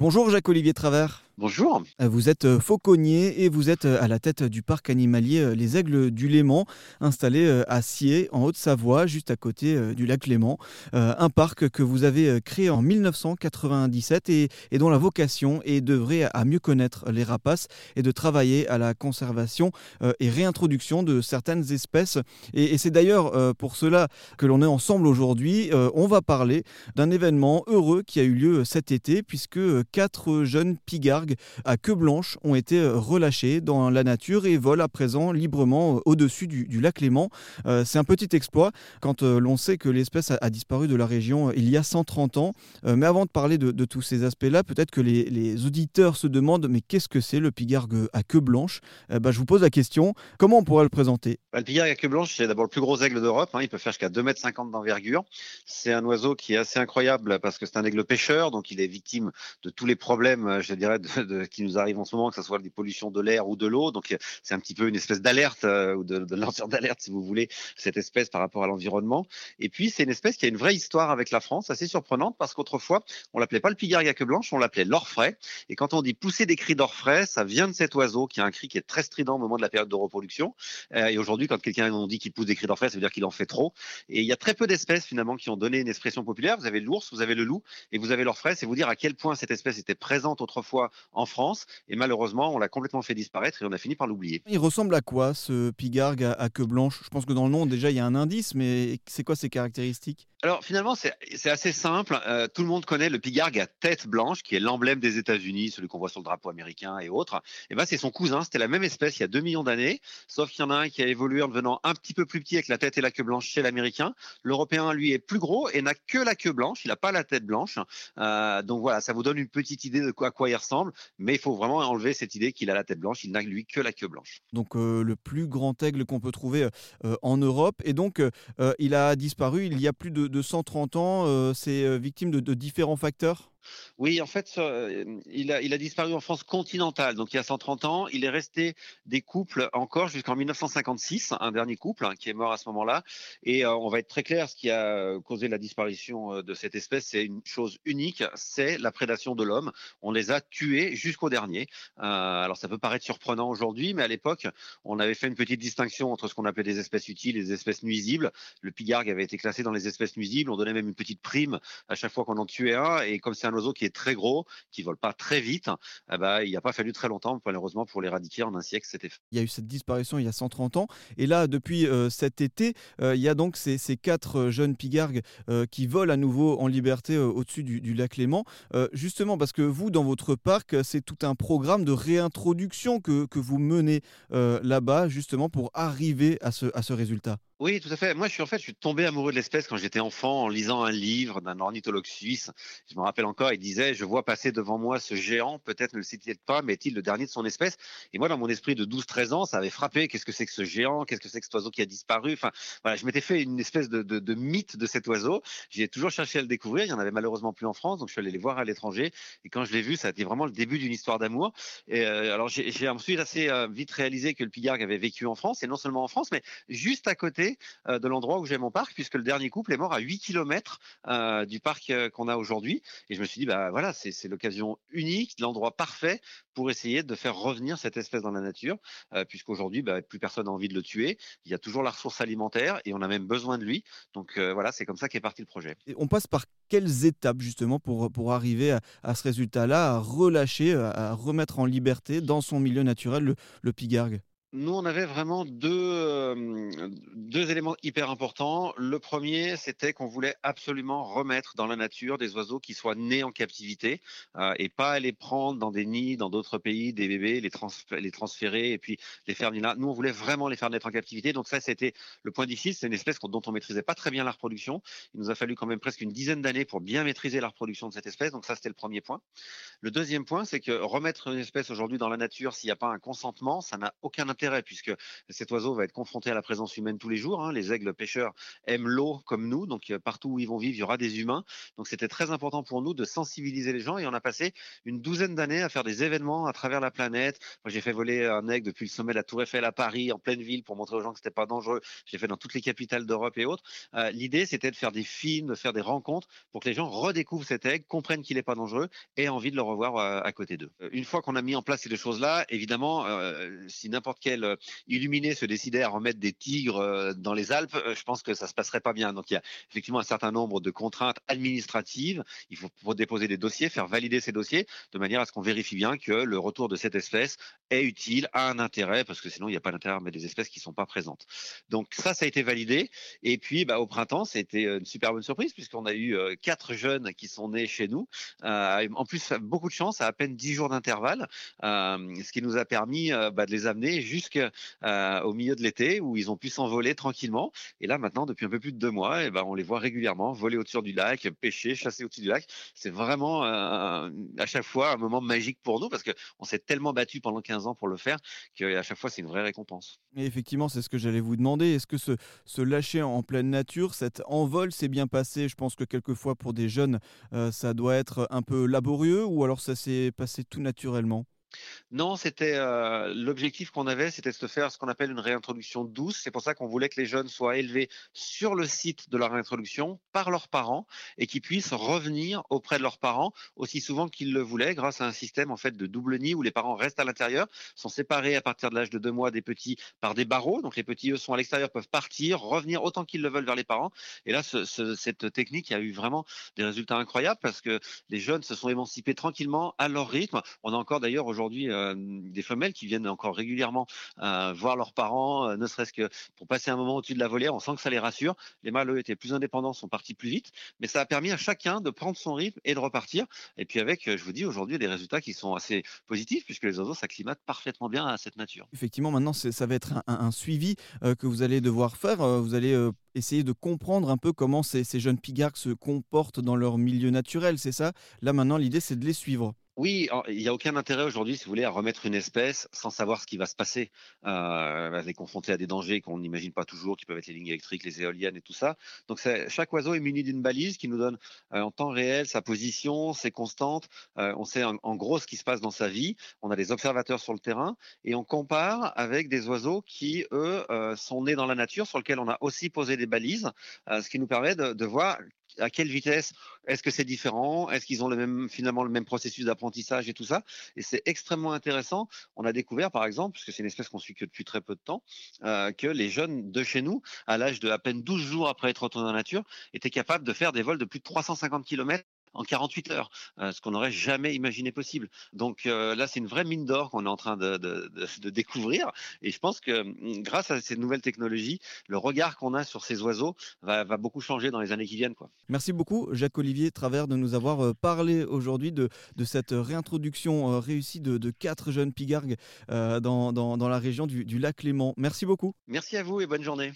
Bonjour Jacques-Olivier Travers. Bonjour. Euh, vous êtes euh, fauconnier et vous êtes euh, à la tête du parc animalier Les Aigles du Léman, installé à Sier, en Haute-Savoie, juste à côté du lac Léman. Un parc que vous avez créé en 1997 et, dont la vocation est d'œuvrer à mieux connaître les rapaces et de travailler à la conservation et réintroduction de certaines espèces. Et, c'est d'ailleurs pour cela que l'on est ensemble aujourd'hui. On va parler d'un événement heureux qui a eu lieu cet été, puisque quatre jeunes à queue blanche ont été euh, relâchés dans la nature et volent à présent librement euh, au-dessus du, lac Léman. Euh, c'est un petit exploit quand l'on sait que l'espèce a, disparu de la région il y a 130 ans. mais avant de parler de, tous ces aspects-là, peut-être que les, auditeurs se demandent mais qu'est-ce que c'est le pigargue à queue blanche? Bah, Je vous pose la question, comment on pourrait le présenter? Bah, Le pigargue à queue blanche, c'est d'abord le plus gros aigle d'Europe. Hein. il peut faire jusqu'à 2,50 m d'envergure. C'est un oiseau qui est assez incroyable parce que c'est un aigle pêcheur, donc il est victime de tous les problèmes, je dirais, de, qui nous arrive en ce moment, que ce soit des pollutions de l'air ou de l'eau. Donc c'est un petit peu une espèce d'alerte euh, ou de, de lanceur d'alerte, si vous voulez, cette espèce par rapport à l'environnement. Et puis c'est une espèce qui a une vraie histoire avec la France, assez surprenante parce qu'autrefois on l'appelait pas le pigargue à blanche, on l'appelait l'orfraie. Et quand on dit pousser des cris d'orfraie, ça vient de cet oiseau qui a un cri qui est très strident au moment de la période de reproduction. Euh, et aujourd'hui, quand quelqu'un nous dit qu'il pousse des cris d'orfraie, ça veut dire qu'il en fait trop. Et il y a très peu d'espèces finalement qui ont donné une expression populaire. Vous avez l'ours, vous avez le loup et vous avez l'orfraie. C'est vous dire à quel point cette espèce était présente autrefois en France et malheureusement, on l'a complètement fait disparaître et on a fini par l'oublier. Il ressemble à quoi ce pigargue à, queue blanche? Je pense que dans le nom, déjà, il y a un indice, mais c'est quoi ses caractéristiques? Alors finalement, c'est assez simple. Euh, tout le monde connaît le pigargue à tête blanche, qui est l'emblème des États-Unis, celui qu'on voit sur le drapeau américain et autres. Et ben c'est son cousin. C'était la même espèce il y a 2 millions d'années, sauf qu'il y en a un qui a évolué en devenant un petit peu plus petit avec la tête et la queue blanche chez l'américain. L'européen, lui, est plus gros et n'a que la queue blanche. Il n'a pas la tête blanche. Euh, donc voilà, ça vous donne une petite idée de quoi, à quoi il ressemble. Mais il faut vraiment enlever cette idée qu'il a la tête blanche. Il n'a lui que la queue blanche. Donc euh, le plus grand aigle qu'on peut trouver en Europe. Et donc il a disparu il y a plus de, de 130 ans euh, c'est euh, victime de, différents facteurs? Oui, en fait, euh, il a, disparu en France continentale, donc il y a 130 ans. Il est resté des couples encore jusqu'en 1956, un dernier couple hein, qui est mort à ce moment-là. Et euh, on va être très clair, ce qui a causé la disparition euh, de cette espèce, c'est une chose unique, c'est la prédation de l'homme. On les a tués jusqu'au dernier. alors ça peut paraître surprenant aujourd'hui, mais à l'époque, on avait fait une petite distinction entre ce qu'on appelait des espèces utiles et des espèces nuisibles. Le pigargue avait été classé dans les espèces nuisibles. On donnait même une petite prime à chaque fois qu'on en tuait un. Et comme c'est un oiseau qui est très gros, qui vole pas très vite, eh ben, il n'y a pas fallu très longtemps, malheureusement, pour l'éradiquer en un siècle, c'était. Il y a eu cette disparition il y a 130 ans. Et là, depuis euh, cet été, euh, il y a donc ces, quatre euh, jeunes pigargues qui volent à nouveau en liberté au-dessus du, lac Léman. justement, parce que vous, dans votre parc, c'est tout un programme de réintroduction que, que vous menez là-bas, justement, pour arriver à ce, à ce résultat. Oui, tout à fait. Moi, je suis en fait, je suis tombé amoureux de l'espèce quand j'étais enfant en lisant un livre d'un ornithologue suisse. Je me rappelle encore, il disait Je vois passer devant moi ce géant, peut-être ne le cite pas, mais est-il le dernier de son espèce? Et moi, dans mon esprit de 12-13 ans, ça avait frappé. Qu'est-ce que c'est que ce géant? Qu'est-ce que c'est que cet oiseau qui a disparu? Enfin, voilà, je m'étais fait une espèce de, de, de mythe de cet oiseau. J'ai toujours cherché à le découvrir. Il y en avait malheureusement plus en France, donc je suis allé les voir à l'étranger. Et quand je l'ai vu, ça a été vraiment le début d'une histoire d'amour. Et euh, alors, j'ai ensuite assez euh, vite réalisé que le pigargue avait vécu en France, et non seulement en France, mais juste à côté euh, de l'endroit où j'ai mon parc, puisque le dernier couple est mort à 8 km euh, du parc euh, qu'on a aujourd'hui. Et je me suis dit, bah voilà, c'est l'occasion unique, l'endroit parfait pour essayer de faire revenir cette espèce dans la nature, puisqu'aujourd'hui, bah, plus personne n'a envie de le tuer. Il y a toujours la ressource alimentaire et on a même besoin de lui. Donc voilà, c'est comme ça qu'est parti le projet. Et on passe par quelles étapes justement pour, pour arriver à, ce résultat-là, à relâcher, à remettre en liberté dans son milieu naturel le, le pigargue? Nous, on avait vraiment deux, deux éléments hyper importants. Le premier, c'était qu'on voulait absolument remettre dans la nature des oiseaux qui soient nés en captivité euh, et pas les prendre dans des nids dans d'autres pays, des bébés, les, les transférer et puis les faire venir là. Nous, on voulait vraiment les faire naître en captivité. Donc ça, c'était le point difficile. C'est une espèce dont on maîtrisait pas très bien la reproduction. Il nous a fallu quand même presque une dizaine d'années pour bien maîtriser la reproduction de cette espèce. Donc ça, c'était le premier point. Le deuxième point, c'est que remettre une espèce aujourd'hui dans la nature, s'il n'y a pas un consentement, ça n'a aucun intérêt intérêt puisque cet oiseau va être confronté à la présence humaine tous les jours. Hein. Les aigles pêcheurs aiment l'eau comme nous, donc partout où ils vont vivre, il y aura des humains. Donc c'était très important pour nous de sensibiliser les gens et on a passé une douzaine d'années à faire des événements à travers la planète. Moi, j'ai fait voler un aigle depuis le sommet de la Tour Eiffel à Paris, en pleine ville, pour montrer aux gens que c'était pas dangereux. J'ai fait dans toutes les capitales d'Europe et autres. Euh, l'idée, c'était de faire des films, de faire des rencontres pour que les gens redécouvrent cet aigle, comprennent qu'il n'est pas dangereux et aient envie de le revoir euh, à côté d'eux. Euh, une fois qu'on a mis en place ces deux choses-là, évidemment, si n'importe quel illuminé se décidait à remettre des tigres dans les Alpes, je pense que ça se passerait pas bien. Donc il y a effectivement un certain nombre de contraintes administratives. Il faut déposer des dossiers, faire valider ces dossiers de manière à ce qu'on vérifie bien que le retour de cette espèce est utile, a un intérêt, parce que sinon il n'y a pas d'intérêt mettre des espèces qui ne sont pas présentes. Donc ça, ça a été validé. Et puis bah, au printemps, c'était une super bonne surprise puisqu'on a eu euh, quatre jeunes qui sont nés chez nous. Euh, en plus, beaucoup de chance, à à peine dix jours d'intervalle, euh, ce qui nous a permis bah, de les amener jusqu'au milieu de l'été où ils ont pu s'envoler tranquillement. Et là maintenant, depuis un peu plus de deux mois, et eh ben, on les voit régulièrement voler au-dessus du lac, pêcher, chasser au-dessus du lac. C'est vraiment à chaque fois un moment magique pour nous parce qu'on s'est tellement battu pendant 15 ans pour le faire qu'à chaque fois c'est une vraie récompense. Et effectivement, c'est ce que j'allais vous demander. Est-ce que se, lâcher en pleine nature, cet envol s'est bien passé? Je pense que quelquefois pour des jeunes, euh, ça doit être un peu laborieux ou alors ça s'est passé tout naturellement? Non, c'était euh, l'objectif qu'on avait, c'était de faire ce qu'on appelle une réintroduction douce. C'est pour ça qu'on voulait que les jeunes soient élevés sur le site de la réintroduction par leurs parents et qu'ils puissent revenir auprès de leurs parents aussi souvent qu'ils le voulaient, grâce à un système en fait de double nid où les parents restent à l'intérieur, sont séparés à partir de l'âge de deux mois des petits par des barreaux. Donc les petits eux sont à l'extérieur, peuvent partir, revenir autant qu'ils le veulent vers les parents. Et là, cette technique a eu vraiment des résultats incroyables parce que les jeunes se sont émancipés tranquillement à leur rythme. On a encore d'ailleurs aujourd'hui euh, des femelles qui viennent encore régulièrement euh, voir leurs parents, euh, ne serait-ce que pour passer un moment au-dessus de la volière. On sent que ça les rassure. Les mâles, eux, étaient plus indépendants, sont partis plus vite, mais ça a permis à chacun de prendre son rythme et de repartir. Et puis avec, je vous dis, aujourd'hui, des résultats qui sont assez positifs puisque les oiseaux s'acclimatent parfaitement bien à cette nature. Effectivement, maintenant, ça va être un, suivi que vous allez devoir faire. vous allez essayer de comprendre un peu comment ces, jeunes pigards se comportent dans leur milieu naturel, c'est ça? Là maintenant, l'idée c'est de les suivre. Oui, il n'y a aucun intérêt aujourd'hui, si vous voulez, à remettre une espèce sans savoir ce qui va se passer. Euh, elle est confrontée à des dangers qu'on n'imagine pas toujours, qui peuvent être les lignes électriques, les éoliennes et tout ça. Donc chaque oiseau est muni d'une balise qui nous donne euh, en temps réel sa position, ses constantes. Euh, on sait en, gros ce qui se passe dans sa vie. On a des observateurs sur le terrain et on compare avec des oiseaux qui, eux, euh, sont nés dans la nature, sur lesquels on a aussi posé des balises, ce qui nous permet de, de voir à quelle vitesse Est-ce que c'est différent Est-ce qu'ils ont le même, finalement le même processus d'apprentissage et tout ça Et c'est extrêmement intéressant. On a découvert, par exemple, puisque c'est une espèce qu'on suit que depuis très peu de temps, euh, que les jeunes de chez nous, à l'âge de à peine 12 jours après être retournés la nature, étaient capables de faire des vols de plus de 350 km en 48 heures, euh, ce qu'on n'aurait jamais imaginé possible. Donc euh, là, c'est une vraie mine d'or qu'on est en train de, découvrir. Et je pense que mm, grâce à ces nouvelles technologies, le regard qu'on a sur ces oiseaux va, beaucoup changer dans les années qui viennent. Quoi. Merci beaucoup, Jacques-Olivier Travers, de nous avoir euh, parlé aujourd'hui de, cette réintroduction réussie de, quatre jeunes pigargues dans, la région du, du lac Léman. Merci beaucoup. Merci à vous et bonne journée.